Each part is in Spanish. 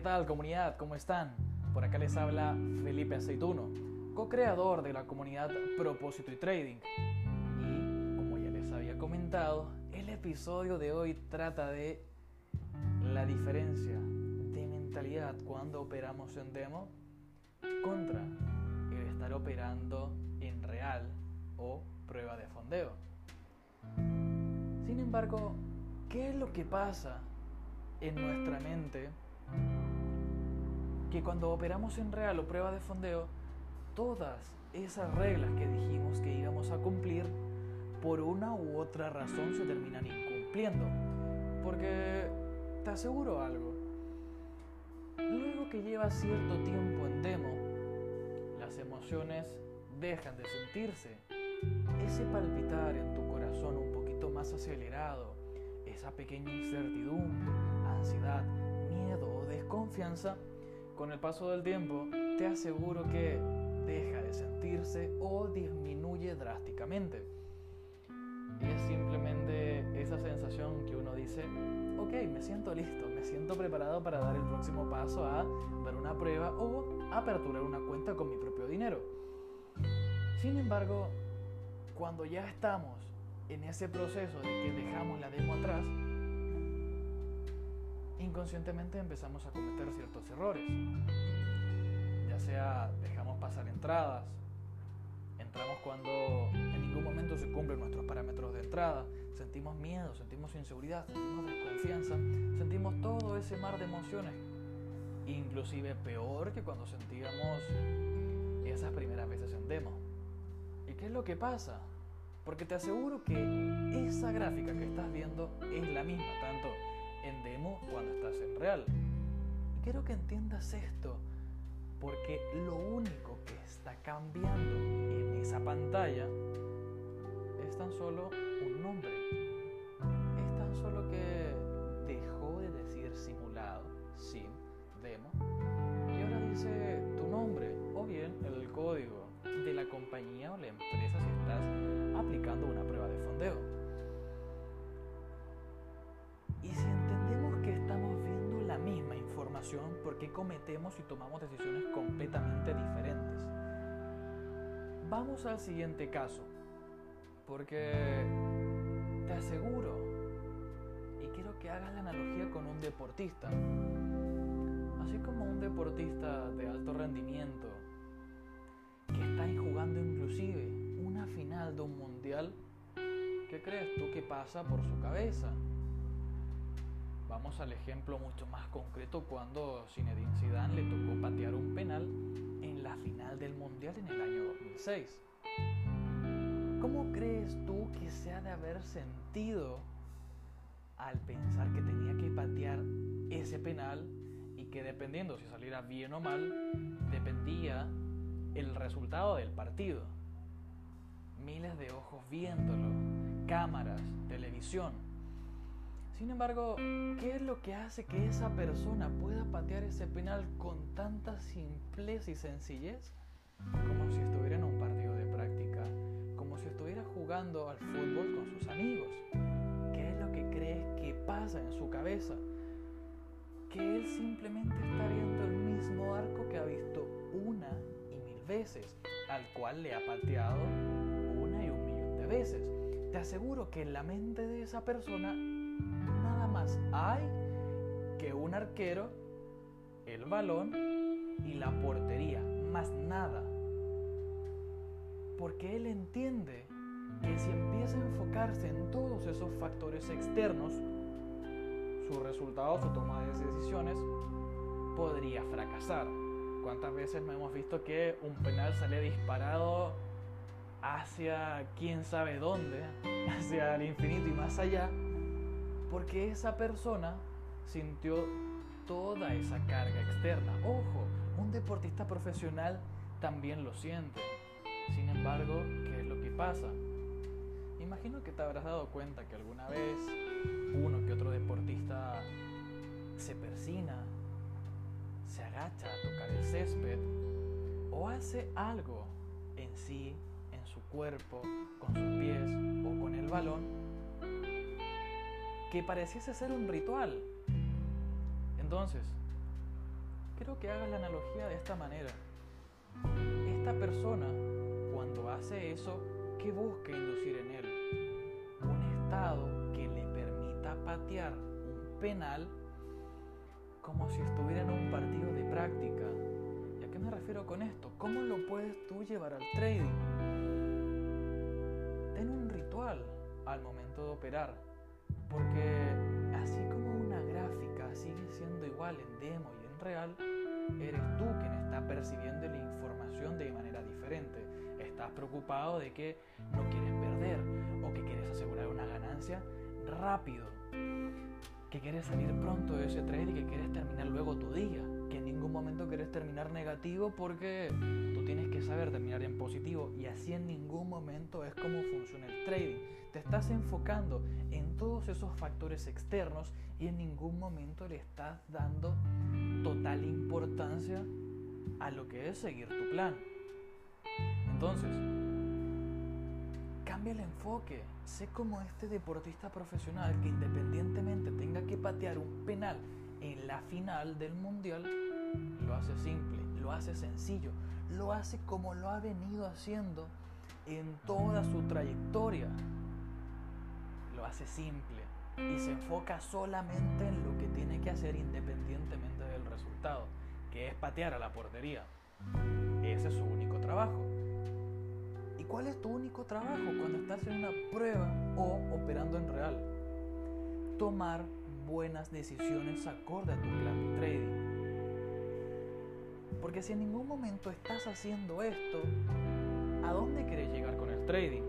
¿qué tal comunidad? ¿Cómo están? Por acá les habla Felipe Aceituno, co-creador de la comunidad Propósito y Trading. Y como ya les había comentado, el episodio de hoy trata de la diferencia de mentalidad cuando operamos en demo contra el estar operando en real o prueba de fondeo. Sin embargo, ¿qué es lo que pasa en nuestra mente que cuando operamos en real o prueba de fondeo, todas esas reglas que dijimos que íbamos a cumplir, por una u otra razón se terminan incumpliendo. Porque te aseguro algo, luego que llevas cierto tiempo en demo, las emociones dejan de sentirse. Ese palpitar en tu corazón un poquito más acelerado, esa pequeña incertidumbre, ansiedad, miedo o desconfianza, con el paso del tiempo te aseguro que deja de sentirse o disminuye drásticamente. Es simplemente esa sensación que uno dice, ok, me siento listo, me siento preparado para dar el próximo paso a dar una prueba o aperturar una cuenta con mi propio dinero. Sin embargo, cuando ya estamos en ese proceso de que dejamos la demo atrás, inconscientemente empezamos a cometer ciertos errores. Ya sea dejamos pasar entradas, entramos cuando en ningún momento se cumplen nuestros parámetros de entrada, sentimos miedo, sentimos inseguridad, sentimos desconfianza, sentimos todo ese mar de emociones, inclusive peor que cuando sentíamos esas primeras veces en demo. ¿Y qué es lo que pasa? Porque te aseguro que esa gráfica que estás viendo es la misma, tanto demo cuando estás en real. Y quiero que entiendas esto, porque lo único que está cambiando en esa pantalla es tan solo un nombre. Es tan solo que dejó de decir simulado, sim, demo, y ahora dice tu nombre o bien el código de la compañía o la empresa si estás aplicando una prueba de fondeo. Información, ¿por qué cometemos y tomamos decisiones completamente diferentes? Vamos al siguiente caso, porque te aseguro, y quiero que hagas la analogía con un deportista, así como un deportista de alto rendimiento, que está jugando inclusive una final de un mundial, ¿qué crees tú que pasa por su cabeza? Vamos al ejemplo mucho más concreto cuando Zinedine Zidane le tocó patear un penal en la final del mundial en el año 2006. ¿Cómo crees tú que se ha de haber sentido al pensar que tenía que patear ese penal y que dependiendo si saliera bien o mal, dependía el resultado del partido? Miles de ojos viéndolo, cámaras, televisión sin embargo, ¿qué es lo que hace que esa persona pueda patear ese penal con tanta simpleza y sencillez? Como si estuviera en un partido de práctica, como si estuviera jugando al fútbol con sus amigos. ¿Qué es lo que crees que pasa en su cabeza? Que él simplemente está viendo el mismo arco que ha visto una y mil veces, al cual le ha pateado una y un millón de veces. Te aseguro que en la mente de esa persona nada más hay que un arquero, el balón y la portería, más nada. Porque él entiende que si empieza a enfocarse en todos esos factores externos, su resultado, su toma de decisiones, podría fracasar. ¿Cuántas veces no hemos visto que un penal sale disparado hacia quién sabe dónde, hacia el infinito y más allá? porque esa persona sintió toda esa carga externa. Ojo, un deportista profesional también lo siente. Sin embargo, ¿qué es lo que pasa? Imagino que te habrás dado cuenta que alguna vez uno que otro deportista se persina, se agacha a tocar el césped o hace algo en sí, cuerpo, con sus pies o con el balón que pareciese ser un ritual. Entonces, quiero que hagas la analogía de esta manera. Esta persona, cuando hace eso, ¿qué busca inducir en él? Un estado que le permita patear un penal como si estuviera en un partido de práctica. ¿Y a qué me refiero con esto? ¿Cómo lo puedes tú llevar al trading? Al momento de operar, porque así como una gráfica sigue siendo igual en demo y en real, eres tú quien está percibiendo la información de manera diferente. Estás preocupado de que no quieres perder o que quieres asegurar una ganancia rápido que quieres salir pronto de ese trade y que quieres terminar negativo porque tú tienes que saber terminar en positivo y así en ningún momento es como funciona el trading. Te estás enfocando en todos esos factores externos y en ningún momento le estás dando total importancia a lo que es seguir tu plan. Entonces, cambia el enfoque. Sé como este deportista profesional que independientemente tenga que patear un penal en la final del mundial, lo hace simple, lo hace sencillo, lo hace como lo ha venido haciendo en toda su trayectoria. Lo hace simple y se enfoca solamente en lo que tiene que hacer independientemente del resultado, que es patear a la portería. Ese es su único trabajo. ¿Cuál es tu único trabajo cuando estás en una prueba o operando en real? Tomar buenas decisiones acorde a tu plan de trading. Porque si en ningún momento estás haciendo esto, ¿a dónde quieres llegar con el trading?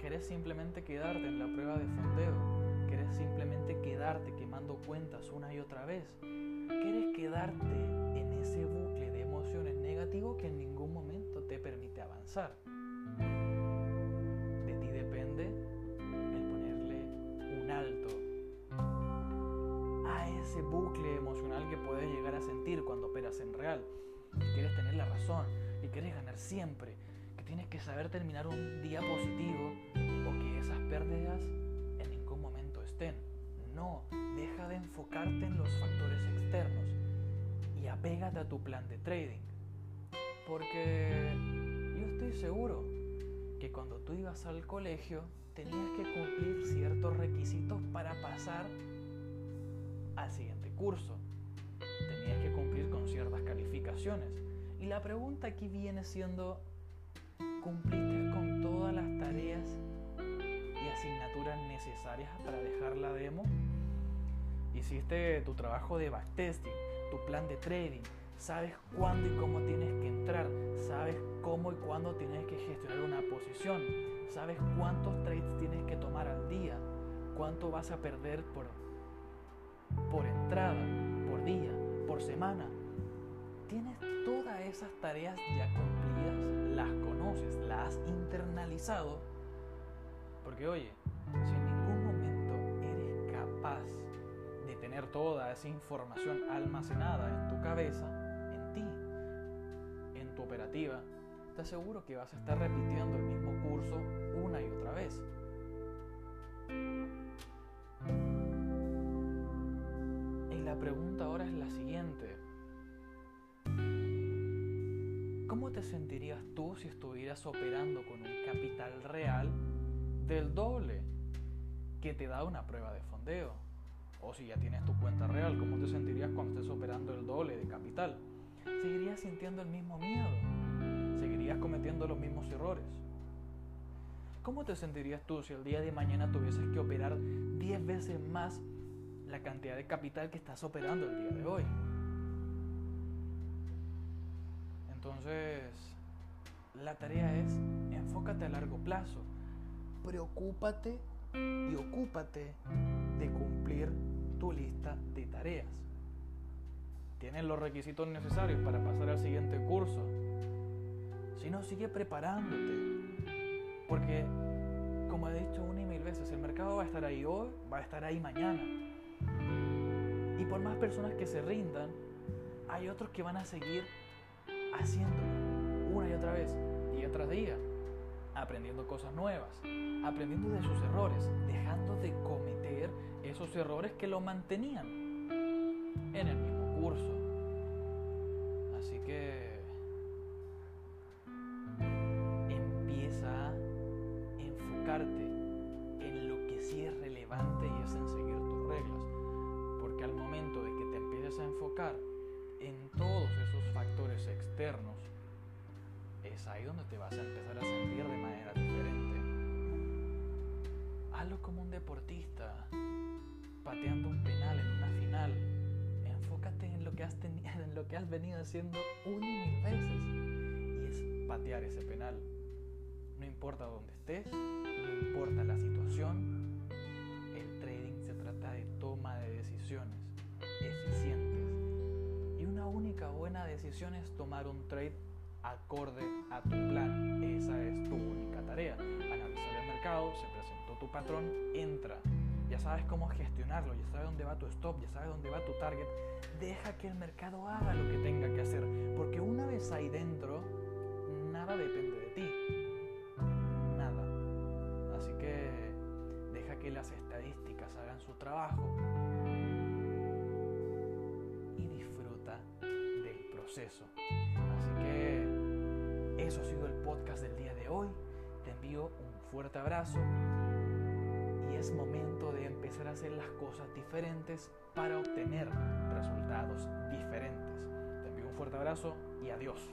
¿Quieres simplemente quedarte en la prueba de fondeo? ¿Quieres simplemente quedarte quemando cuentas una y otra vez? ¿Quieres quedarte en ese bucle de emociones negativo que en ningún momento te permite avanzar? Bucle emocional que puedes llegar a sentir cuando operas en real. Que quieres tener la razón, y quieres ganar siempre, que tienes que saber terminar un día positivo o que esas pérdidas en ningún momento estén. No, deja de enfocarte en los factores externos y apégate a tu plan de trading. Porque yo estoy seguro que cuando tú ibas al colegio tenías que cumplir ciertos requisitos para pasar al siguiente curso. Tenías que cumplir con ciertas calificaciones. Y la pregunta aquí viene siendo, ¿cumpliste con todas las tareas y asignaturas necesarias para dejar la demo? Hiciste tu trabajo de backtesting, tu plan de trading, sabes cuándo y cómo tienes que entrar, sabes cómo y cuándo tienes que gestionar una posición, sabes cuántos trades tienes que tomar al día, cuánto vas a perder por por entrada, por día, por semana. Tienes todas esas tareas ya cumplidas, las conoces, las has internalizado. Porque oye, si en ningún momento eres capaz de tener toda esa información almacenada en tu cabeza, en ti, en tu operativa, te aseguro que vas a estar repitiendo el mismo curso una y otra vez. La pregunta ahora es la siguiente. ¿Cómo te sentirías tú si estuvieras operando con un capital real del doble que te da una prueba de fondeo? O si ya tienes tu cuenta real, ¿cómo te sentirías cuando estés operando el doble de capital? ¿Seguirías sintiendo el mismo miedo? ¿Seguirías cometiendo los mismos errores? ¿Cómo te sentirías tú si el día de mañana tuvieses que operar 10 veces más la cantidad de capital que estás operando el día de hoy. Entonces, la tarea es enfócate a largo plazo. Preocúpate y ocúpate de cumplir tu lista de tareas. Tienes los requisitos necesarios para pasar al siguiente curso. Si no, sigue preparándote. Porque, como he dicho una y mil veces, el mercado va a estar ahí hoy, va a estar ahí mañana. Y por más personas que se rindan, hay otros que van a seguir haciéndolo una y otra vez, día tras día, aprendiendo cosas nuevas, aprendiendo de sus errores, dejando de cometer esos errores que lo mantenían en el mismo curso, es ahí donde te vas a empezar a sentir de manera diferente. Hazlo como un deportista, pateando un penal en una final. Enfócate en lo que has, en lo que has venido haciendo una y mil veces. Y es patear ese penal. No importa dónde estés, no importa la situación, el trading se trata de toma de decisiones eficientes. Y una única buena decisión es tomar un trade acorde a tu plan. Esa es tu única tarea. Analizar el mercado, se presentó tu patrón, entra. Ya sabes cómo gestionarlo, ya sabes dónde va tu stop, ya sabes dónde va tu target. Deja que el mercado haga lo que tenga que hacer, porque una vez ahí dentro, nada depende de ti. Nada. Así que deja que las estadísticas hagan su trabajo y disfruta del proceso. Eso ha sido el podcast del día de hoy. Te envío un fuerte abrazo y es momento de empezar a hacer las cosas diferentes para obtener resultados diferentes. Te envío un fuerte abrazo y adiós.